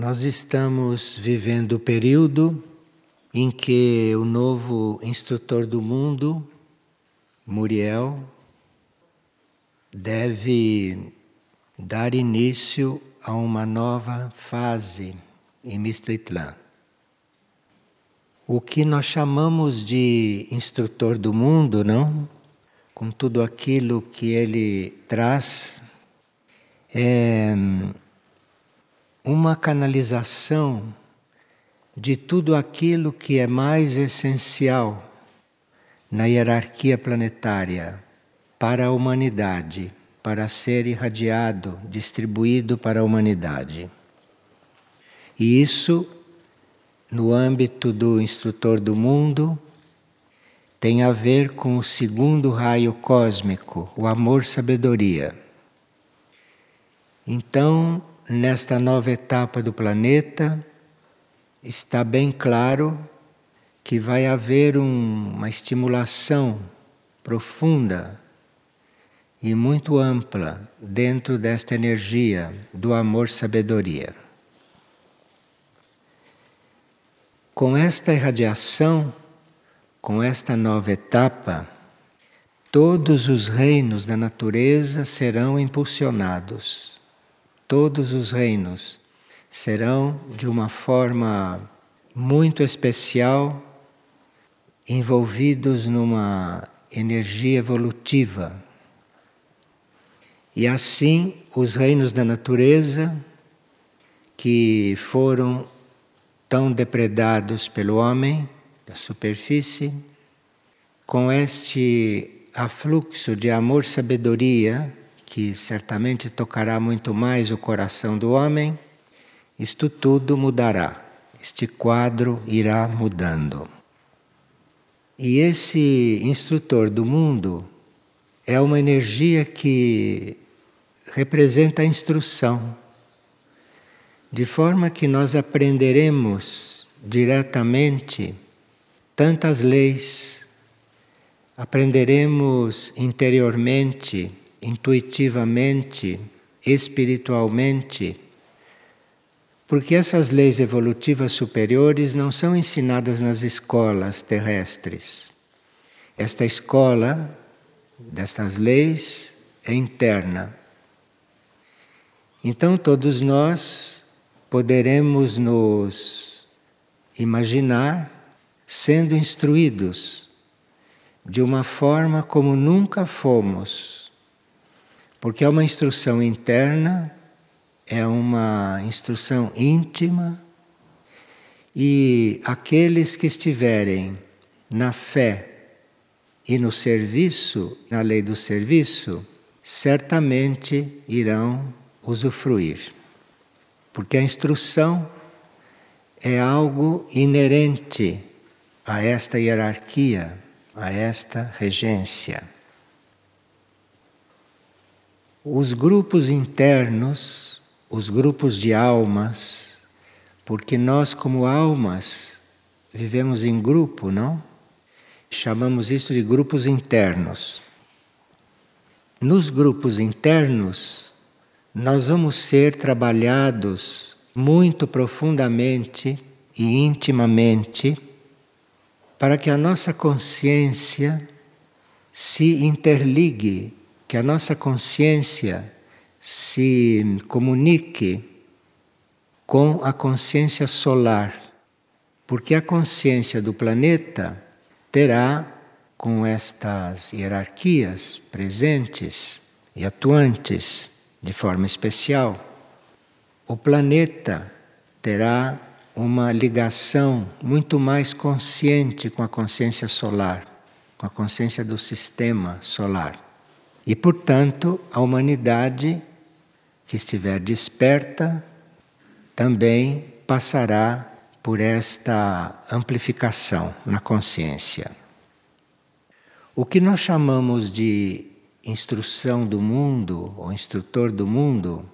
Nós estamos vivendo o período em que o novo instrutor do mundo, Muriel, deve dar início a uma nova fase em Mistritlan. O que nós chamamos de instrutor do mundo, não? Com tudo aquilo que ele traz, é uma canalização de tudo aquilo que é mais essencial na hierarquia planetária para a humanidade, para ser irradiado, distribuído para a humanidade. E isso, no âmbito do instrutor do mundo, tem a ver com o segundo raio cósmico, o amor-sabedoria. Então, nesta nova etapa do planeta, está bem claro que vai haver um, uma estimulação profunda e muito ampla dentro desta energia do amor-sabedoria. Com esta irradiação, com esta nova etapa, todos os reinos da natureza serão impulsionados todos os reinos serão de uma forma muito especial envolvidos numa energia evolutiva. E assim, os reinos da natureza, que foram tão depredados pelo homem, da superfície, com este afluxo de amor-sabedoria que certamente tocará muito mais o coração do homem, isto tudo mudará. Este quadro irá mudando. E esse instrutor do mundo é uma energia que representa a instrução, de forma que nós aprenderemos diretamente tantas leis, aprenderemos interiormente intuitivamente, espiritualmente, porque essas leis evolutivas superiores não são ensinadas nas escolas terrestres. Esta escola destas leis é interna. Então todos nós poderemos nos imaginar sendo instruídos de uma forma como nunca fomos porque é uma instrução interna, é uma instrução íntima, e aqueles que estiverem na fé e no serviço, na lei do serviço, certamente irão usufruir. Porque a instrução é algo inerente a esta hierarquia, a esta regência. Os grupos internos, os grupos de almas, porque nós, como almas, vivemos em grupo, não? Chamamos isso de grupos internos. Nos grupos internos, nós vamos ser trabalhados muito profundamente e intimamente para que a nossa consciência se interligue que a nossa consciência se comunique com a consciência solar, porque a consciência do planeta terá, com estas hierarquias presentes e atuantes de forma especial, o planeta terá uma ligação muito mais consciente com a consciência solar, com a consciência do sistema solar. E, portanto, a humanidade que estiver desperta também passará por esta amplificação na consciência. O que nós chamamos de instrução do mundo ou instrutor do mundo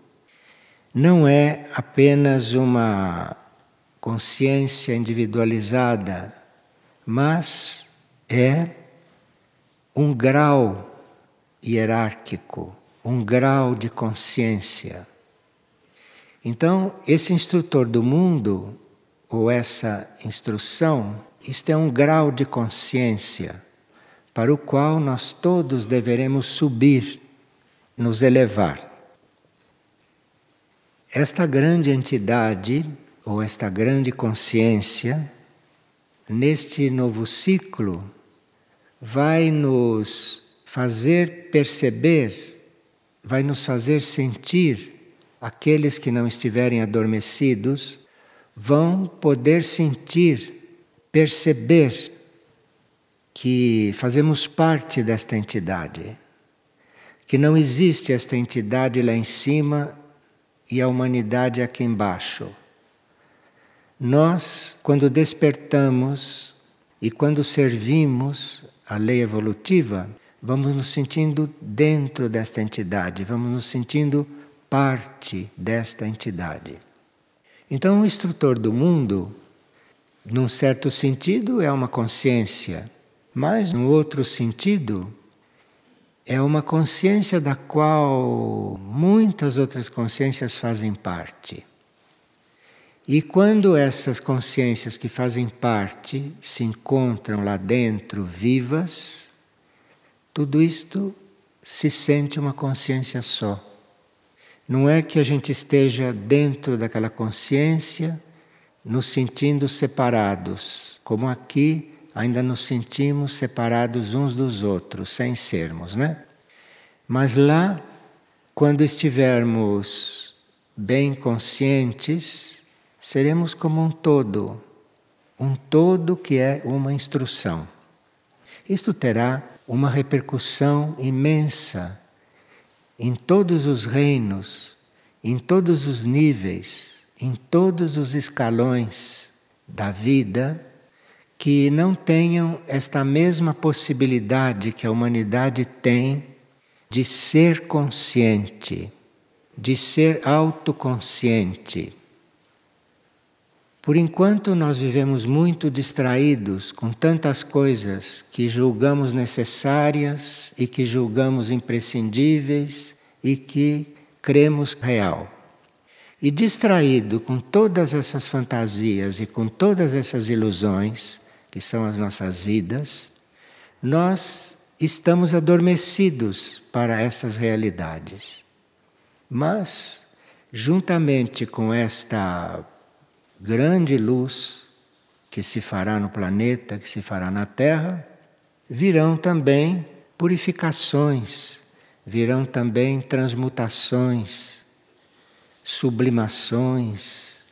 não é apenas uma consciência individualizada, mas é um grau hierárquico, um grau de consciência. Então, esse instrutor do mundo, ou essa instrução, isto é um grau de consciência para o qual nós todos deveremos subir, nos elevar. Esta grande entidade, ou esta grande consciência, neste novo ciclo, vai nos fazer perceber, vai nos fazer sentir, aqueles que não estiverem adormecidos, vão poder sentir, perceber que fazemos parte desta entidade, que não existe esta entidade lá em cima e a humanidade aqui embaixo. Nós, quando despertamos e quando servimos a lei evolutiva, vamos nos sentindo dentro desta entidade, vamos nos sentindo parte desta entidade. Então, o instrutor do mundo, num certo sentido, é uma consciência, mas, num outro sentido, é uma consciência da qual muitas outras consciências fazem parte. E quando essas consciências que fazem parte se encontram lá dentro vivas, tudo isto se sente uma consciência só. Não é que a gente esteja dentro daquela consciência, nos sentindo separados, como aqui ainda nos sentimos separados uns dos outros, sem sermos, né? Mas lá, quando estivermos bem conscientes, seremos como um todo, um todo que é uma instrução. Isto terá uma repercussão imensa em todos os reinos, em todos os níveis, em todos os escalões da vida que não tenham esta mesma possibilidade que a humanidade tem de ser consciente, de ser autoconsciente. Por enquanto, nós vivemos muito distraídos com tantas coisas que julgamos necessárias e que julgamos imprescindíveis e que cremos real. E distraído com todas essas fantasias e com todas essas ilusões, que são as nossas vidas, nós estamos adormecidos para essas realidades. Mas, juntamente com esta grande luz que se fará no planeta, que se fará na Terra, virão também purificações, virão também transmutações, sublimações,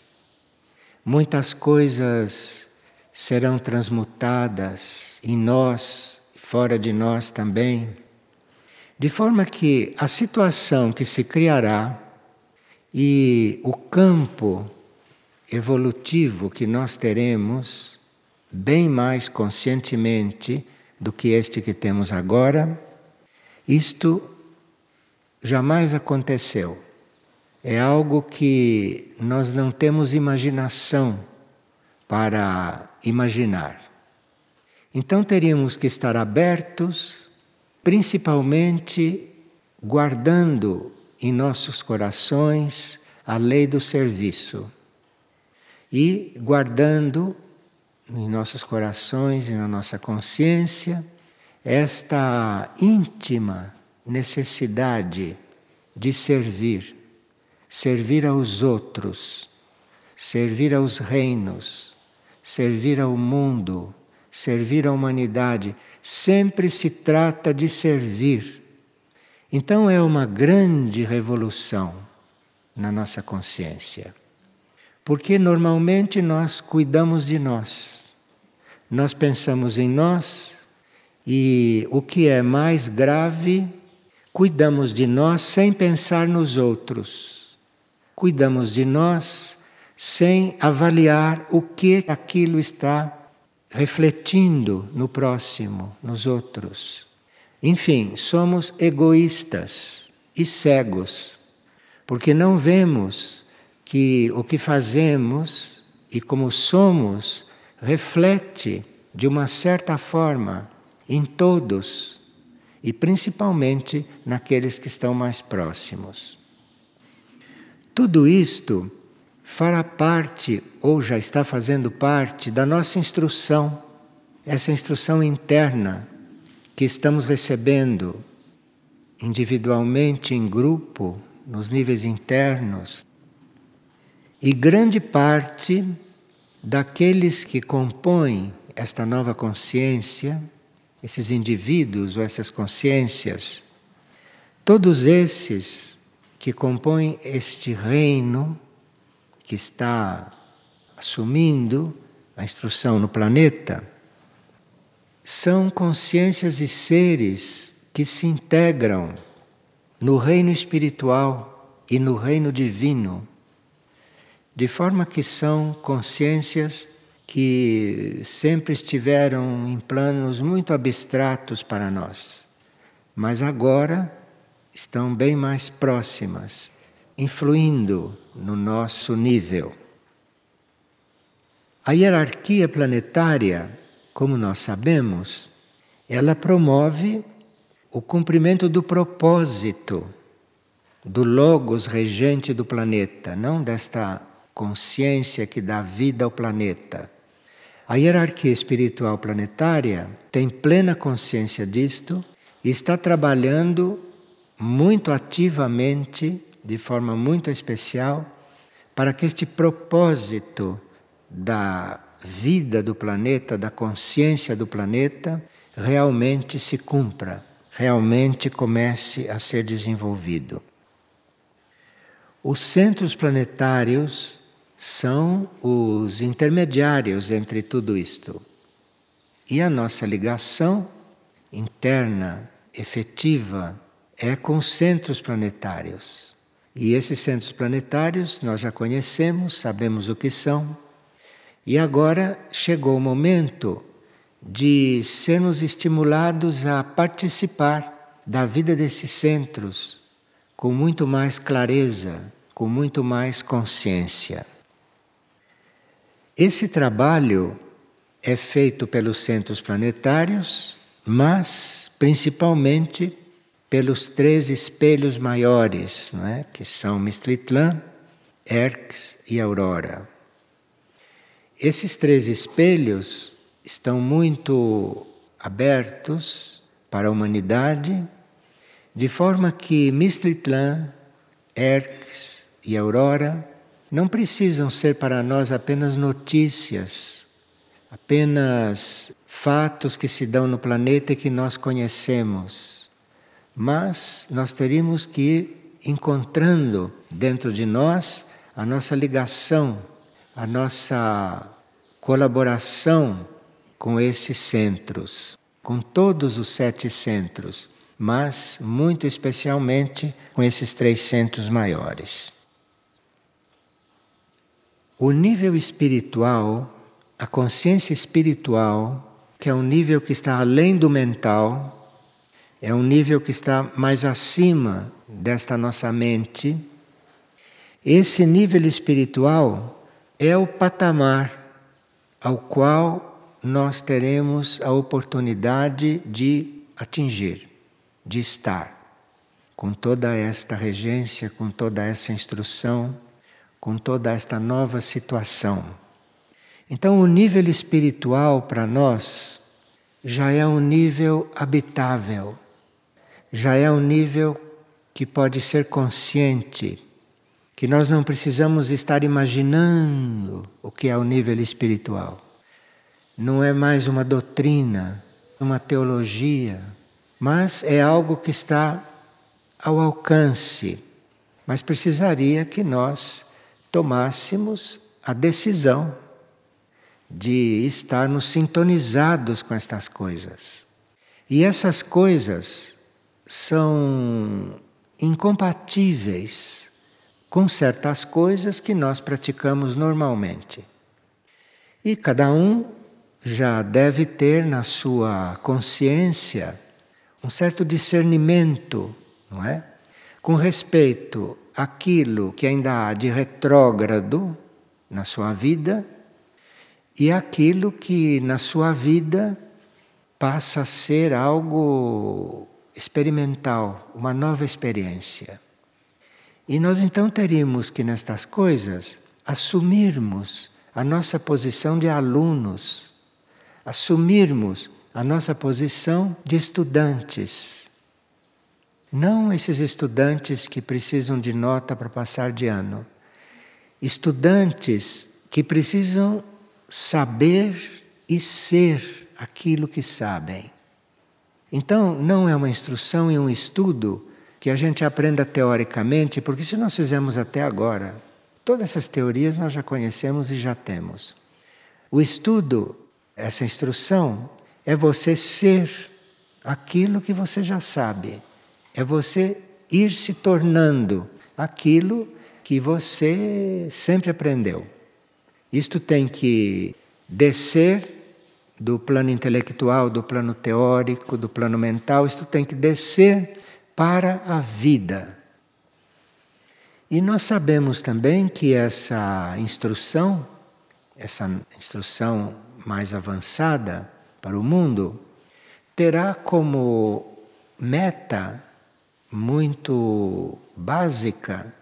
muitas coisas serão transmutadas em nós, fora de nós também, de forma que a situação que se criará e o campo evolutivo que nós teremos, bem mais conscientemente do que este que temos agora, isto jamais aconteceu. É algo que nós não temos imaginação para imaginar. Então teríamos que estar abertos, principalmente guardando em nossos corações a lei do serviço e guardando em nossos corações e na nossa consciência esta íntima necessidade de servir, servir aos outros, servir aos reinos, servir ao mundo, servir à humanidade, sempre se trata de servir. Então é uma grande revolução na nossa consciência. Porque normalmente nós cuidamos de nós. Nós pensamos em nós e o que é mais grave, cuidamos de nós sem pensar nos outros. Cuidamos de nós sem avaliar o que aquilo está refletindo no próximo, nos outros. Enfim, somos egoístas e cegos, porque não vemos que o que fazemos e como somos reflete de uma certa forma em todos e principalmente naqueles que estão mais próximos. Tudo isto fará parte, ou já está fazendo parte, da nossa instrução, essa instrução interna que estamos recebendo individualmente, em grupo, nos níveis internos. E grande parte daqueles que compõem esta nova consciência, esses indivíduos ou essas consciências, todos esses que compõem este reino que está assumindo a instrução no planeta, são consciências e seres que se integram no reino espiritual e no reino divino, de forma que são consciências que sempre estiveram em planos muito abstratos para nós, mas agora estão bem mais próximas, influindo no nosso nível. A hierarquia planetária, como nós sabemos, ela promove o cumprimento do propósito do Logos regente do planeta, não desta consciência que dá vida ao planeta. A hierarquia espiritual planetária tem plena consciência disto e está trabalhando muito ativamente, de forma muito especial, para que este propósito da vida do planeta, da consciência do planeta, realmente se cumpra, realmente comece a ser desenvolvido. Os centros planetários são os intermediários entre tudo isto. E a nossa ligação interna, efetiva, é com os centros planetários. E esses centros planetários nós já conhecemos, sabemos o que são. E agora chegou o momento de sermos estimulados a participar da vida desses centros com muito mais clareza, com muito mais consciência. Esse trabalho é feito pelos centros planetários, mas principalmente pelos três espelhos maiores, não é? que são Mistritlan, Erx e Aurora. Esses três espelhos estão muito abertos para a humanidade, de forma que Mistritlan, Erx e Aurora não precisam ser para nós apenas notícias, apenas fatos que se dão no planeta e que nós conhecemos, mas nós teríamos que ir encontrando dentro de nós a nossa ligação, a nossa colaboração com esses centros, com todos os sete centros, mas muito especialmente com esses três centros maiores. O nível espiritual, a consciência espiritual, que é um nível que está além do mental, é um nível que está mais acima desta nossa mente. Esse nível espiritual é o patamar ao qual nós teremos a oportunidade de atingir, de estar, com toda esta regência, com toda essa instrução com toda esta nova situação. Então, o nível espiritual para nós já é um nível habitável, já é um nível que pode ser consciente, que nós não precisamos estar imaginando o que é o nível espiritual. Não é mais uma doutrina, uma teologia, mas é algo que está ao alcance. Mas precisaria que nós tomássemos a decisão de estarmos sintonizados com estas coisas. E essas coisas são incompatíveis com certas coisas que nós praticamos normalmente. E cada um já deve ter na sua consciência um certo discernimento, não é? Com respeito aquilo que ainda há de retrógrado na sua vida e aquilo que na sua vida passa a ser algo experimental, uma nova experiência. E nós então teríamos que, nestas coisas, assumirmos a nossa posição de alunos, assumirmos a nossa posição de estudantes. Não esses estudantes que precisam de nota para passar de ano. Estudantes que precisam saber e ser aquilo que sabem. Então, não é uma instrução e um estudo que a gente aprenda teoricamente, porque se nós fizemos até agora, todas essas teorias nós já conhecemos e já temos. O estudo, essa instrução, é você ser aquilo que você já sabe. É você ir se tornando aquilo que você sempre aprendeu. Isto tem que descer do plano intelectual, do plano teórico, do plano mental, isto tem que descer para a vida. E nós sabemos também que essa instrução, essa instrução mais avançada para o mundo, terá como meta muito básica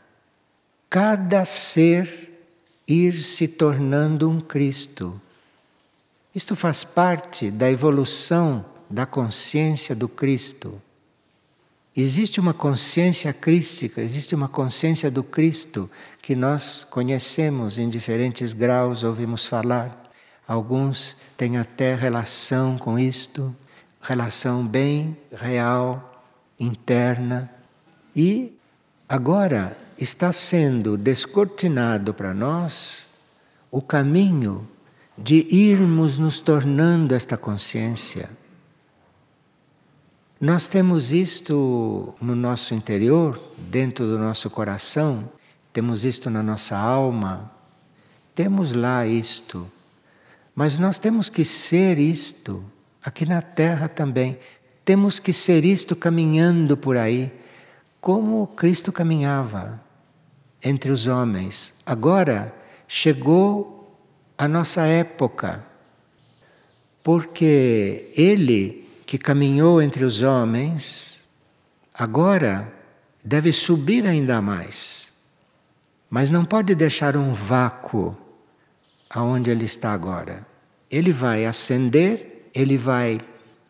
cada ser ir se tornando um Cristo. Isto faz parte da evolução da consciência do Cristo. Existe uma consciência crística, existe uma consciência do Cristo que nós conhecemos em diferentes graus, ouvimos falar. Alguns têm até relação com isto, relação bem real, interna. E agora está sendo descortinado para nós o caminho de irmos nos tornando esta consciência nós temos isto no nosso interior, dentro do nosso coração, temos isto na nossa alma, temos lá isto. Mas nós temos que ser isto aqui na terra também. Temos que ser isto caminhando por aí, como Cristo caminhava entre os homens. Agora chegou a nossa época, porque Ele que caminhou entre os homens, agora deve subir ainda mais. Mas não pode deixar um vácuo aonde ele está agora. Ele vai ascender, ele vai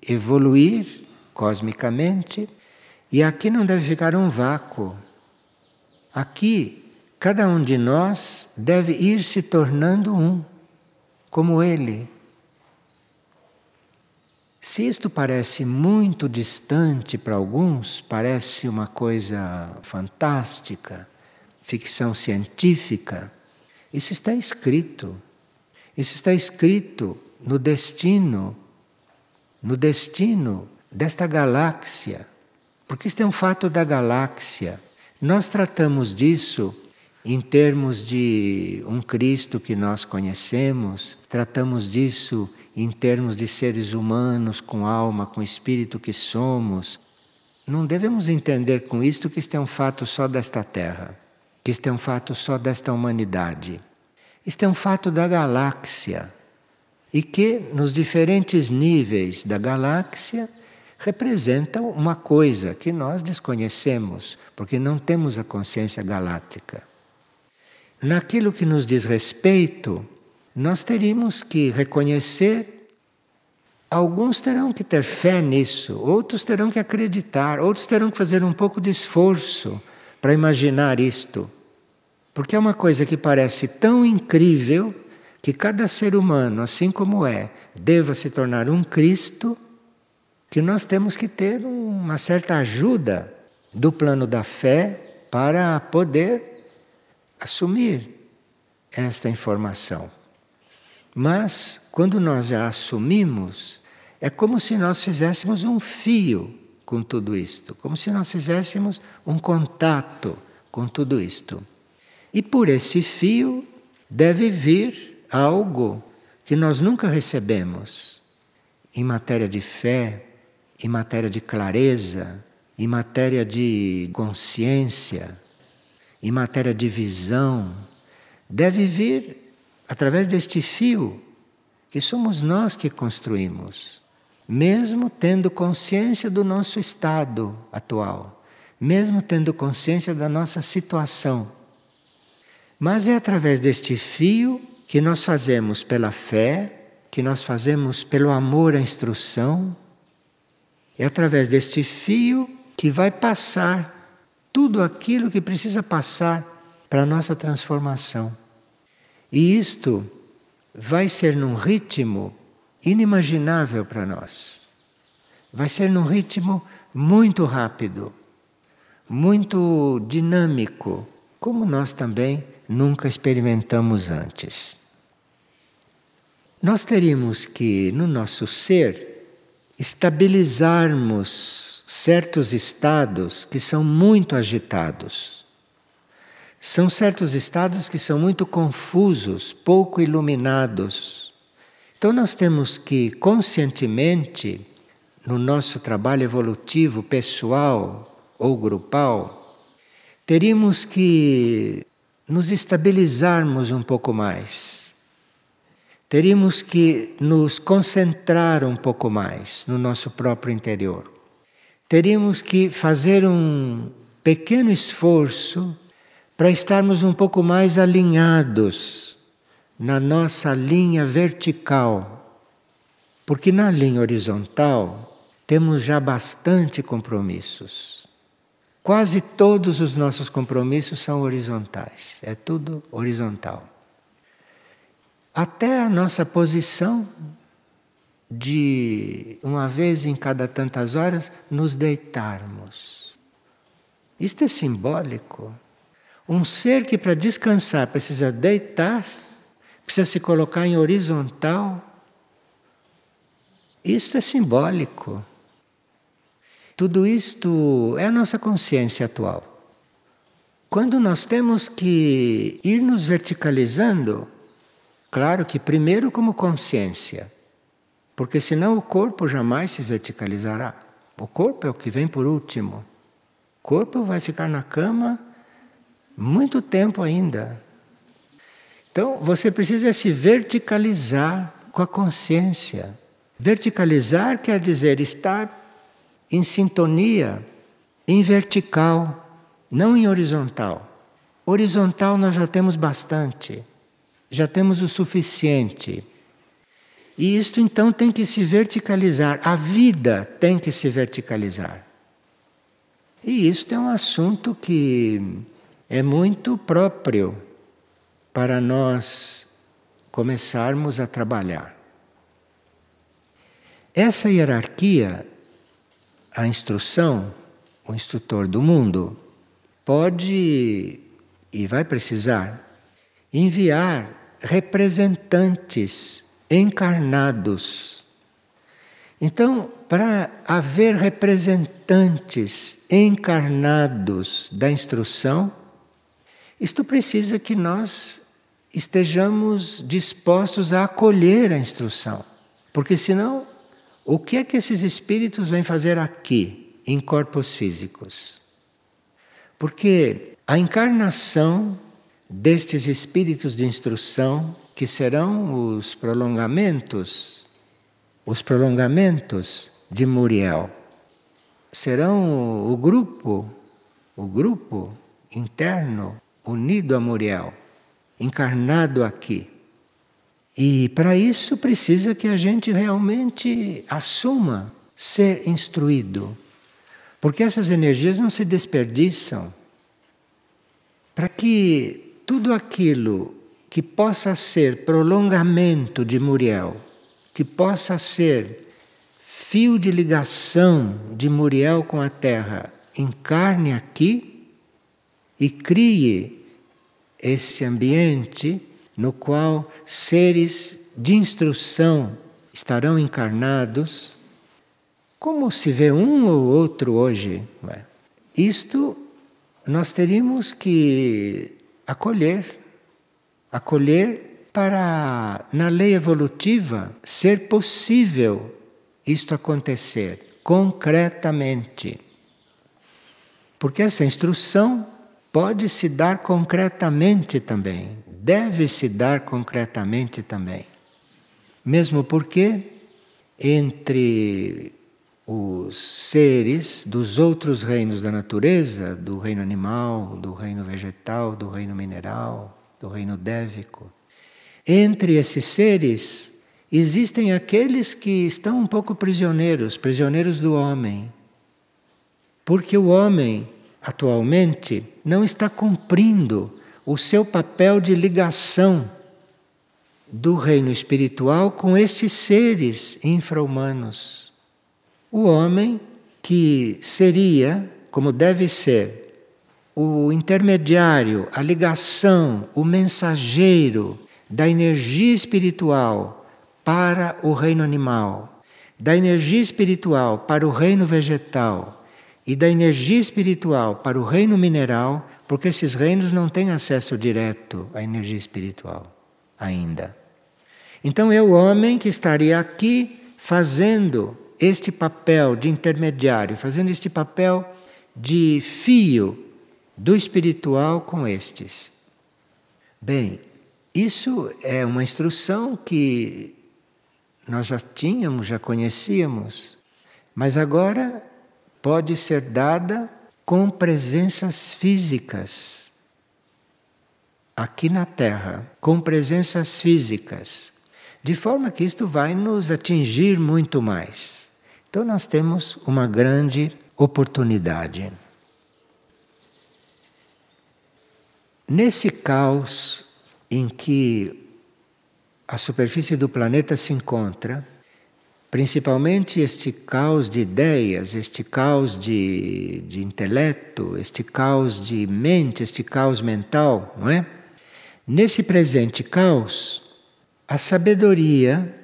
evoluir cosmicamente, e aqui não deve ficar um vácuo. Aqui, cada um de nós deve ir se tornando um, como ele. Se isto parece muito distante para alguns, parece uma coisa fantástica, ficção científica, isso está escrito. Isso está escrito no destino, no destino desta galáxia. Porque isto é um fato da galáxia. Nós tratamos disso em termos de um Cristo que nós conhecemos, tratamos disso em termos de seres humanos com alma, com espírito que somos, não devemos entender com isto que isto é um fato só desta terra, que isto é um fato só desta humanidade. Isto é um fato da galáxia e que nos diferentes níveis da galáxia representam uma coisa que nós desconhecemos, porque não temos a consciência galáctica. Naquilo que nos diz respeito, nós teríamos que reconhecer. Alguns terão que ter fé nisso, outros terão que acreditar, outros terão que fazer um pouco de esforço para imaginar isto. Porque é uma coisa que parece tão incrível que cada ser humano, assim como é, deva se tornar um Cristo, que nós temos que ter uma certa ajuda do plano da fé para poder assumir esta informação. Mas, quando nós já assumimos, é como se nós fizéssemos um fio com tudo isto, como se nós fizéssemos um contato com tudo isto. E por esse fio deve vir algo que nós nunca recebemos em matéria de fé, em matéria de clareza, em matéria de consciência, em matéria de visão. Deve vir através deste fio que somos nós que construímos, mesmo tendo consciência do nosso estado atual, mesmo tendo consciência da nossa situação. Mas é através deste fio que nós fazemos pela fé, que nós fazemos pelo amor à instrução, é através deste fio que vai passar tudo aquilo que precisa passar para a nossa transformação. E isto vai ser num ritmo inimaginável para nós. Vai ser num ritmo muito rápido, muito dinâmico, como nós também nunca experimentamos antes. Nós teríamos que, no nosso ser, estabilizarmos certos estados que são muito agitados. São certos estados que são muito confusos, pouco iluminados. Então, nós temos que conscientemente, no nosso trabalho evolutivo pessoal ou grupal, teríamos que nos estabilizarmos um pouco mais. Teríamos que nos concentrar um pouco mais no nosso próprio interior. Teríamos que fazer um pequeno esforço para estarmos um pouco mais alinhados na nossa linha vertical. Porque na linha horizontal temos já bastante compromissos. Quase todos os nossos compromissos são horizontais, é tudo horizontal. Até a nossa posição de, uma vez em cada tantas horas, nos deitarmos. Isto é simbólico. Um ser que para descansar precisa deitar, precisa se colocar em horizontal. Isto é simbólico. Tudo isto é a nossa consciência atual. Quando nós temos que ir nos verticalizando, claro que primeiro como consciência, porque senão o corpo jamais se verticalizará. O corpo é o que vem por último. O corpo vai ficar na cama muito tempo ainda. Então, você precisa se verticalizar com a consciência. Verticalizar quer dizer estar em sintonia, em vertical, não em horizontal. Horizontal nós já temos bastante, já temos o suficiente. E isto então tem que se verticalizar, a vida tem que se verticalizar. E isto é um assunto que é muito próprio para nós começarmos a trabalhar. Essa hierarquia, a instrução, o instrutor do mundo, pode e vai precisar enviar representantes encarnados. Então, para haver representantes encarnados da instrução, isto precisa que nós estejamos dispostos a acolher a instrução. Porque senão, o que é que esses espíritos vêm fazer aqui, em corpos físicos? Porque a encarnação destes espíritos de instrução, que serão os prolongamentos, os prolongamentos de Muriel, serão o grupo, o grupo interno unido a Muriel, encarnado aqui. E para isso precisa que a gente realmente assuma ser instruído, porque essas energias não se desperdiçam. Para que tudo aquilo que possa ser prolongamento de Muriel, que possa ser fio de ligação de Muriel com a Terra, encarne aqui e crie esse ambiente no qual seres de instrução estarão encarnados, como se vê um ou outro hoje. É? Isto nós teríamos que acolher, acolher para, na lei evolutiva, ser possível isto acontecer concretamente. Porque essa instrução pode se dar concretamente também, deve se dar concretamente também. Mesmo porque entre os seres dos outros reinos da natureza, do reino animal, do reino vegetal, do reino mineral, do reino dévico. Entre esses seres existem aqueles que estão um pouco prisioneiros, prisioneiros do homem. Porque o homem, atualmente, não está cumprindo o seu papel de ligação do reino espiritual com estes seres infra-humanos. O homem que seria, como deve ser, o intermediário, a ligação, o mensageiro da energia espiritual para o reino animal, da energia espiritual para o reino vegetal e da energia espiritual para o reino mineral, porque esses reinos não têm acesso direto à energia espiritual ainda. Então é o homem que estaria aqui fazendo este papel de intermediário, fazendo este papel de fio do espiritual com estes. Bem, isso é uma instrução que nós já tínhamos, já conhecíamos, mas agora pode ser dada com presenças físicas aqui na Terra, com presenças físicas, de forma que isto vai nos atingir muito mais. Então, nós temos uma grande oportunidade. Nesse caos em que a superfície do planeta se encontra, principalmente este caos de ideias, este caos de, de intelecto, este caos de mente, este caos mental, não é? Nesse presente caos, a sabedoria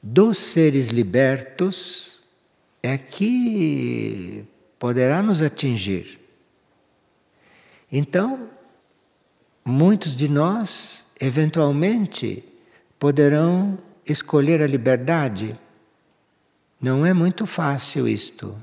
dos seres libertos é que poderá nos atingir. Então, muitos de nós, eventualmente, poderão escolher a liberdade. Não é muito fácil isto,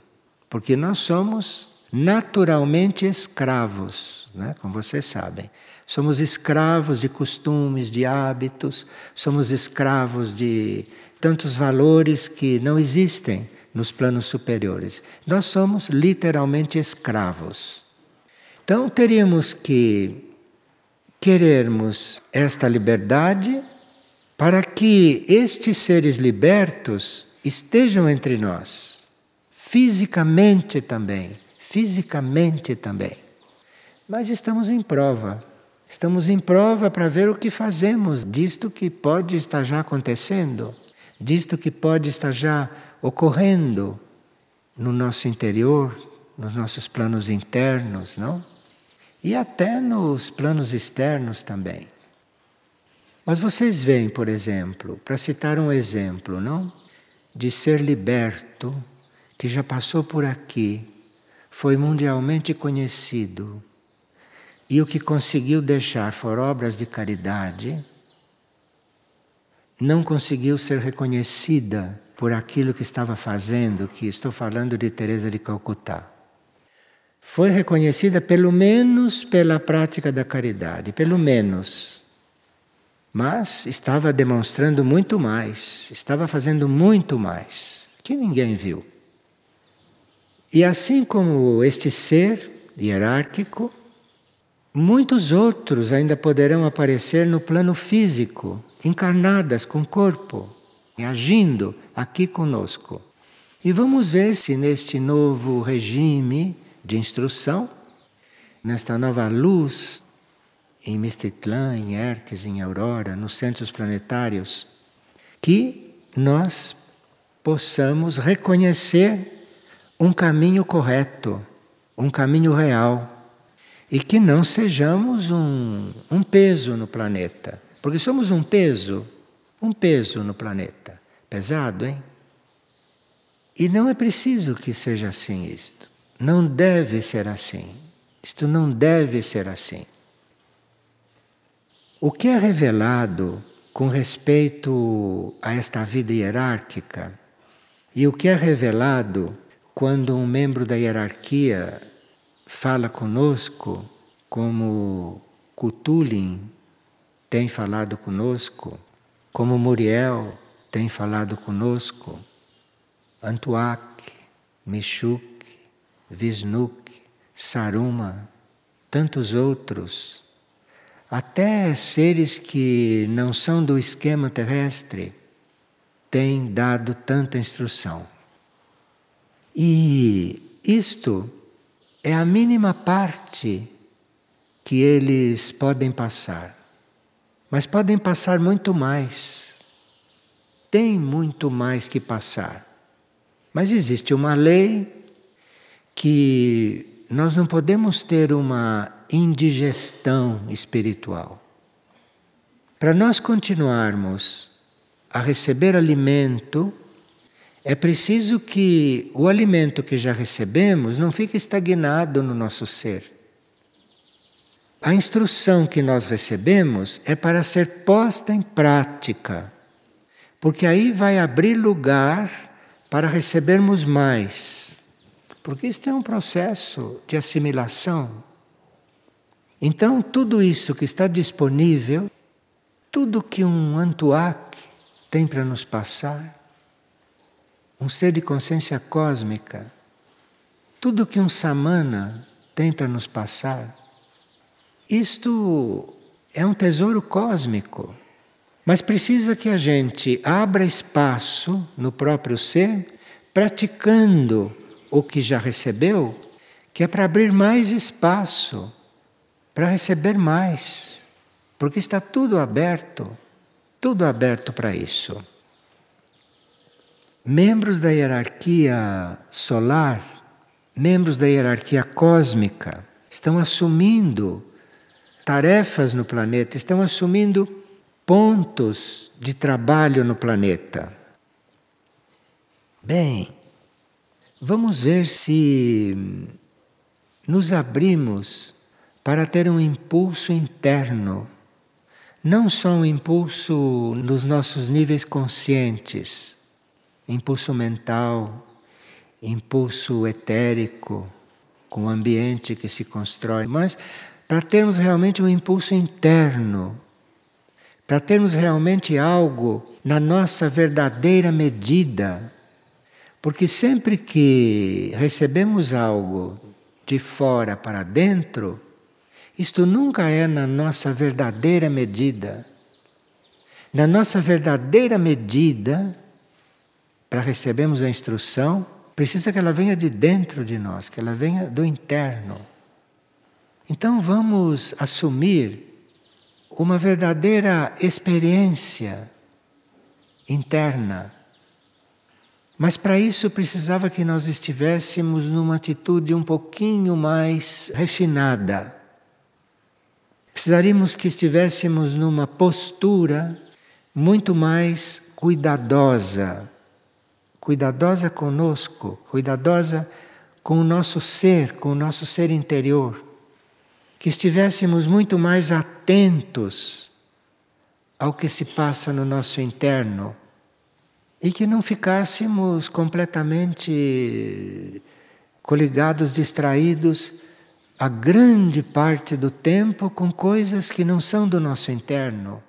porque nós somos naturalmente escravos, né? como vocês sabem. Somos escravos de costumes, de hábitos, somos escravos de tantos valores que não existem nos planos superiores. Nós somos literalmente escravos. Então teríamos que querermos esta liberdade para que estes seres libertos estejam entre nós, fisicamente também, fisicamente também. Mas estamos em prova. Estamos em prova para ver o que fazemos disto que pode estar já acontecendo, disto que pode estar já ocorrendo no nosso interior, nos nossos planos internos, não? E até nos planos externos também. Mas vocês veem, por exemplo, para citar um exemplo, não? De ser liberto, que já passou por aqui, foi mundialmente conhecido, e o que conseguiu deixar for obras de caridade, não conseguiu ser reconhecida por aquilo que estava fazendo, que estou falando de Teresa de Calcutá. Foi reconhecida pelo menos pela prática da caridade, pelo menos. Mas estava demonstrando muito mais, estava fazendo muito mais, que ninguém viu. E assim como este ser hierárquico, muitos outros ainda poderão aparecer no plano físico, encarnadas com corpo, agindo aqui conosco. E vamos ver se neste novo regime de instrução, nesta nova luz, em Mestitlã, em Erques, em Aurora, nos centros planetários, que nós possamos reconhecer um caminho correto, um caminho real, e que não sejamos um, um peso no planeta, porque somos um peso um peso no planeta. Pesado, hein? E não é preciso que seja assim isto. Não deve ser assim. Isto não deve ser assim. O que é revelado com respeito a esta vida hierárquica e o que é revelado quando um membro da hierarquia fala conosco, como Cutulin tem falado conosco, como Muriel tem falado conosco, Antuac, Meshuk, Visnuk, Saruma, tantos outros, até seres que não são do esquema terrestre, têm dado tanta instrução. E isto é a mínima parte que eles podem passar. Mas podem passar muito mais. Tem muito mais que passar. Mas existe uma lei que nós não podemos ter uma indigestão espiritual. Para nós continuarmos a receber alimento, é preciso que o alimento que já recebemos não fique estagnado no nosso ser. A instrução que nós recebemos é para ser posta em prática, porque aí vai abrir lugar para recebermos mais. Porque isto é um processo de assimilação. Então, tudo isso que está disponível, tudo que um Antuak tem para nos passar, um ser de consciência cósmica, tudo que um Samana tem para nos passar, isto é um tesouro cósmico, mas precisa que a gente abra espaço no próprio ser, praticando o que já recebeu, que é para abrir mais espaço, para receber mais, porque está tudo aberto, tudo aberto para isso. Membros da hierarquia solar, membros da hierarquia cósmica, estão assumindo tarefas no planeta, estão assumindo pontos de trabalho no planeta. Bem, vamos ver se nos abrimos para ter um impulso interno, não só um impulso nos nossos níveis conscientes, impulso mental, impulso etérico, com o ambiente que se constrói, mas para termos realmente um impulso interno, para termos realmente algo na nossa verdadeira medida. Porque sempre que recebemos algo de fora para dentro, isto nunca é na nossa verdadeira medida. Na nossa verdadeira medida, para recebermos a instrução, precisa que ela venha de dentro de nós, que ela venha do interno. Então vamos assumir uma verdadeira experiência interna. Mas para isso precisava que nós estivéssemos numa atitude um pouquinho mais refinada. Precisaríamos que estivéssemos numa postura muito mais cuidadosa. Cuidadosa conosco, cuidadosa com o nosso ser, com o nosso ser interior que estivéssemos muito mais atentos ao que se passa no nosso interno e que não ficássemos completamente coligados, distraídos a grande parte do tempo com coisas que não são do nosso interno,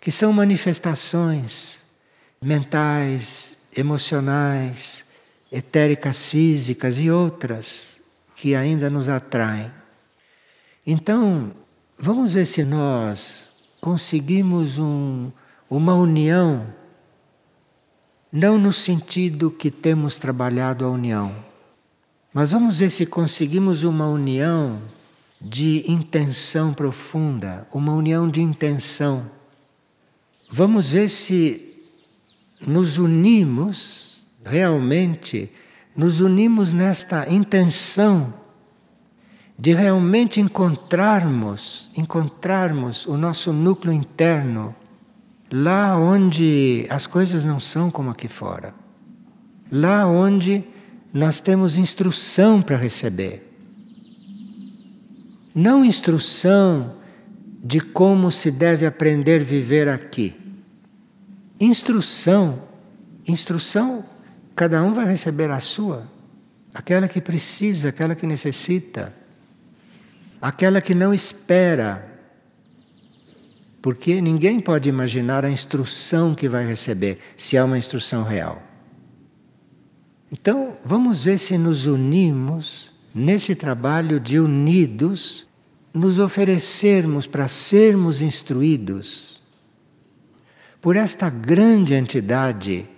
que são manifestações mentais, emocionais, etéricas físicas e outras que ainda nos atraem. Então, vamos ver se nós conseguimos um, uma união, não no sentido que temos trabalhado a união, mas vamos ver se conseguimos uma união de intenção profunda, uma união de intenção. Vamos ver se nos unimos realmente, nos unimos nesta intenção de realmente encontrarmos, encontrarmos o nosso núcleo interno, lá onde as coisas não são como aqui fora. Lá onde nós temos instrução para receber. Não instrução de como se deve aprender a viver aqui. Instrução, instrução, cada um vai receber a sua, aquela que precisa, aquela que necessita aquela que não espera. Porque ninguém pode imaginar a instrução que vai receber, se é uma instrução real. Então, vamos ver se nos unimos nesse trabalho de unidos, nos oferecermos para sermos instruídos por esta grande entidade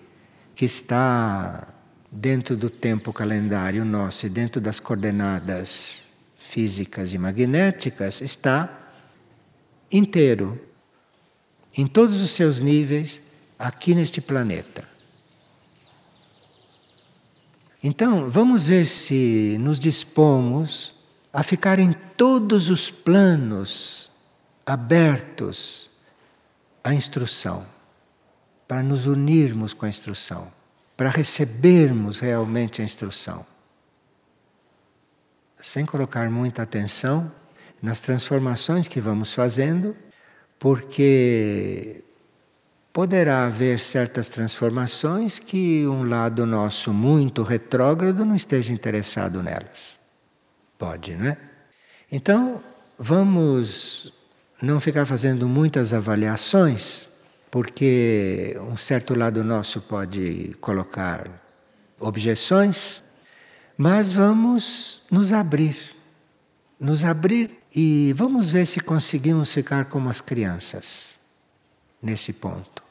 que está dentro do tempo calendário nosso e dentro das coordenadas físicas e magnéticas, está inteiro, em todos os seus níveis, aqui neste planeta. Então, vamos ver se nos dispomos a ficar em todos os planos abertos à instrução, para nos unirmos com a instrução, para recebermos realmente a instrução. Sem colocar muita atenção nas transformações que vamos fazendo, porque poderá haver certas transformações que um lado nosso muito retrógrado não esteja interessado nelas. Pode, não é? Então, vamos não ficar fazendo muitas avaliações, porque um certo lado nosso pode colocar objeções, mas vamos nos abrir. Nos abrir e vamos ver se conseguimos ficar como as crianças nesse ponto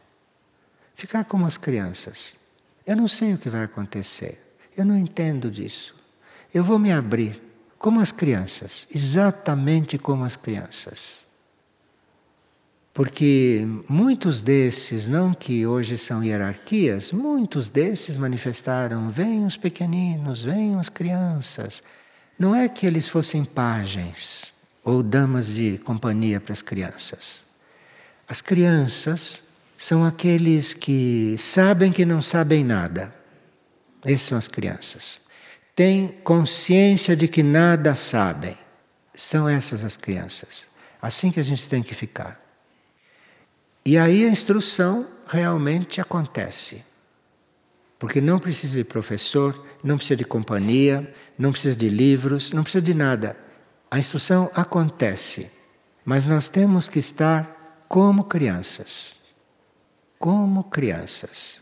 ficar como as crianças. Eu não sei o que vai acontecer. Eu não entendo disso. Eu vou me abrir como as crianças, exatamente como as crianças. Porque muitos desses, não que hoje são hierarquias, muitos desses manifestaram: venham os pequeninos, venham as crianças. Não é que eles fossem pajens ou damas de companhia para as crianças. As crianças são aqueles que sabem que não sabem nada. Essas são as crianças. Têm consciência de que nada sabem. São essas as crianças. Assim que a gente tem que ficar. E aí a instrução realmente acontece. Porque não precisa de professor, não precisa de companhia, não precisa de livros, não precisa de nada. A instrução acontece. Mas nós temos que estar como crianças como crianças.